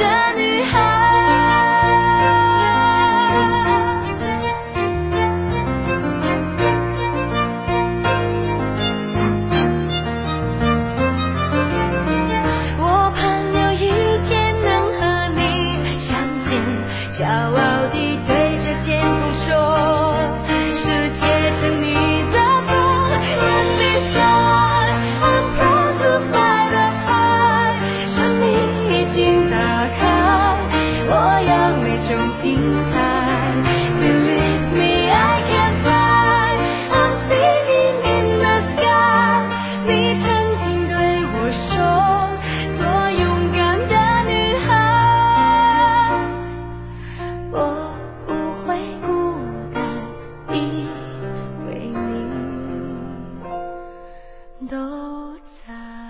的女孩。在。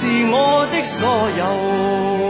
是我的所有。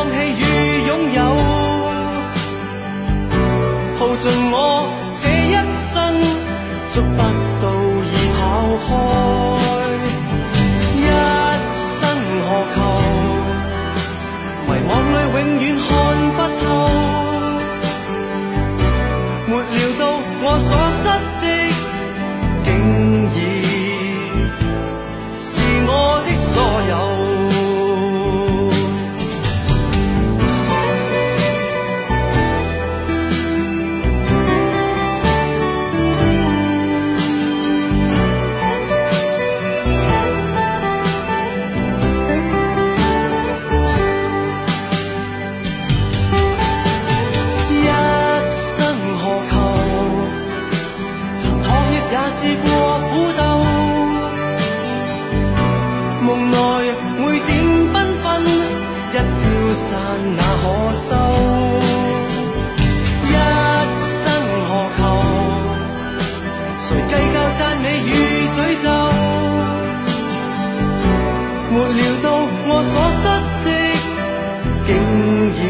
放弃。散哪可收？一生何求？谁计较赞美与诅咒？没料到我所失的，竟然。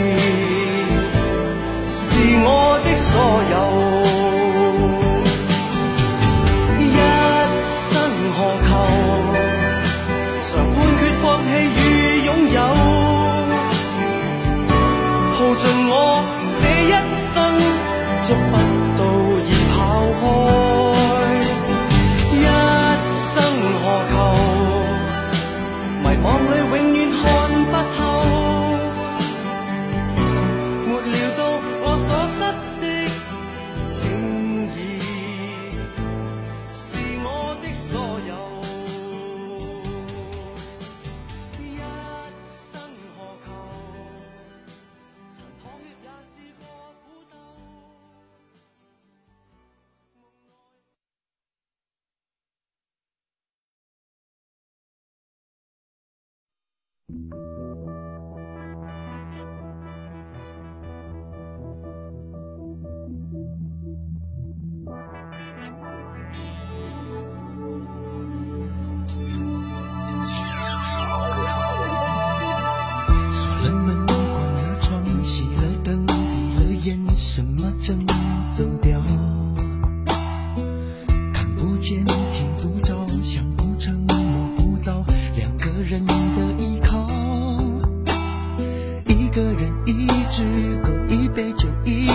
杯酒一。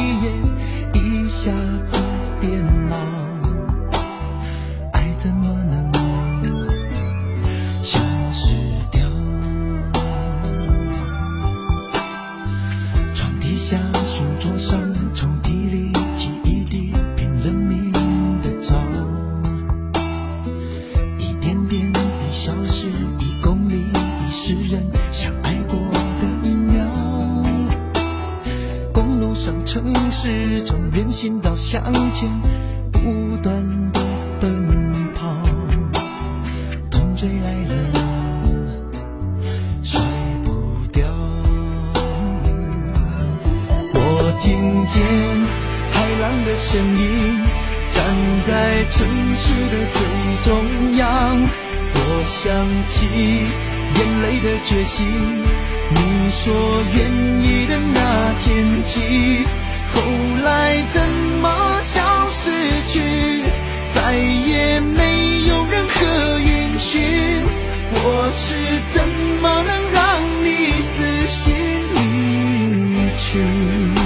向前，不断的奔跑，痛追来了，甩不掉。我听见海浪的声音，站在城市的最中央。我想起眼泪的决心，你说愿意的那天起。后来怎么消失去？再也没有任何音讯。我是怎么能让你死心离去？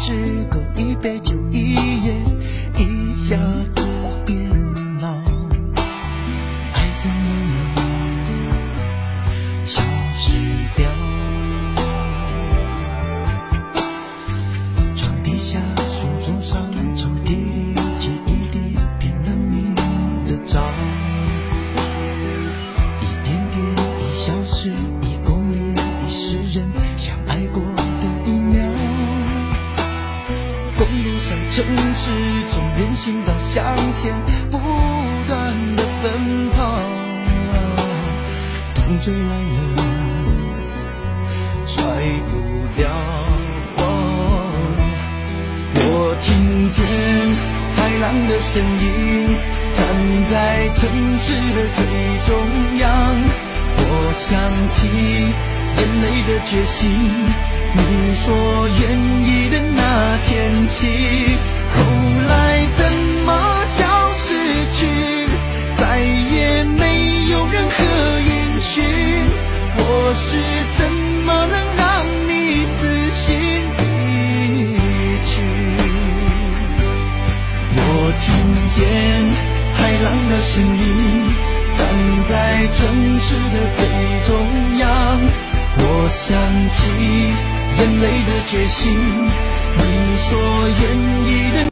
只够一杯酒，一夜一笑。向前，不断的奔跑。痛追来了，甩不掉。我听见海浪的声音，站在城市的最中央。我想起眼泪的决心，你说愿意的那天起。后来怎么消失去？再也没有任何音讯。我是怎么能让你死心离去？我听见海浪的声音，站在城市的最中央。我想起眼泪的决心。你说愿意的。